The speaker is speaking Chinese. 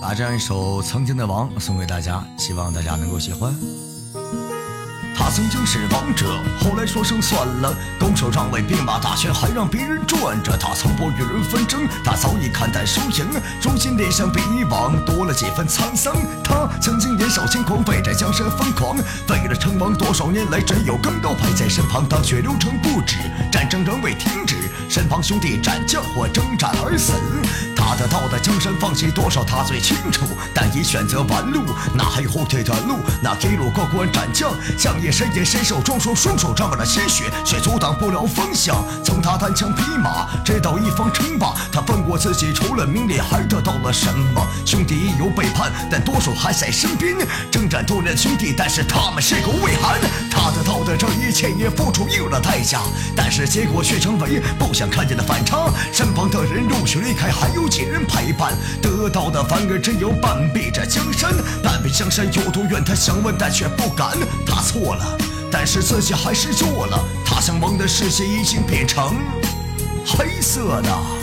把这样一首《曾经的王》送给大家，希望大家能够喜欢。他曾经是王者，后来说声算了。拱手让位，兵马大权还让别人转着。他从不与人纷争，他早已看淡输赢。如今脸上比以往多了几分沧桑。他曾经年少轻狂，为这江山疯狂。为了称王，多少年来只有钢刀陪在身旁。当血流成不止，战争仍未停止，帮兄弟斩将或征战而死。他的道在江山放弃多少，他最清楚。但已选择弯路，哪还有后退的路？那一路。过关斩将，将夜深夜身手，装说双手沾满了鲜血，却阻挡不了风向。从他单枪匹马，直到一方称霸，他问过自己，除了名利，还得到了什么？兄弟已有背叛，但多数还在身边。征战多年的兄弟，但是他们是口未寒。他的却，也付出应有的代价，但是结果却成为不想看见的反差。身旁的人陆续离开，还有几人陪伴？得到的反而只有半壁这江山。半壁江山有多远？他想问，但却不敢。他错了。但是自己还是做了，他向往的世界已经变成黑色的。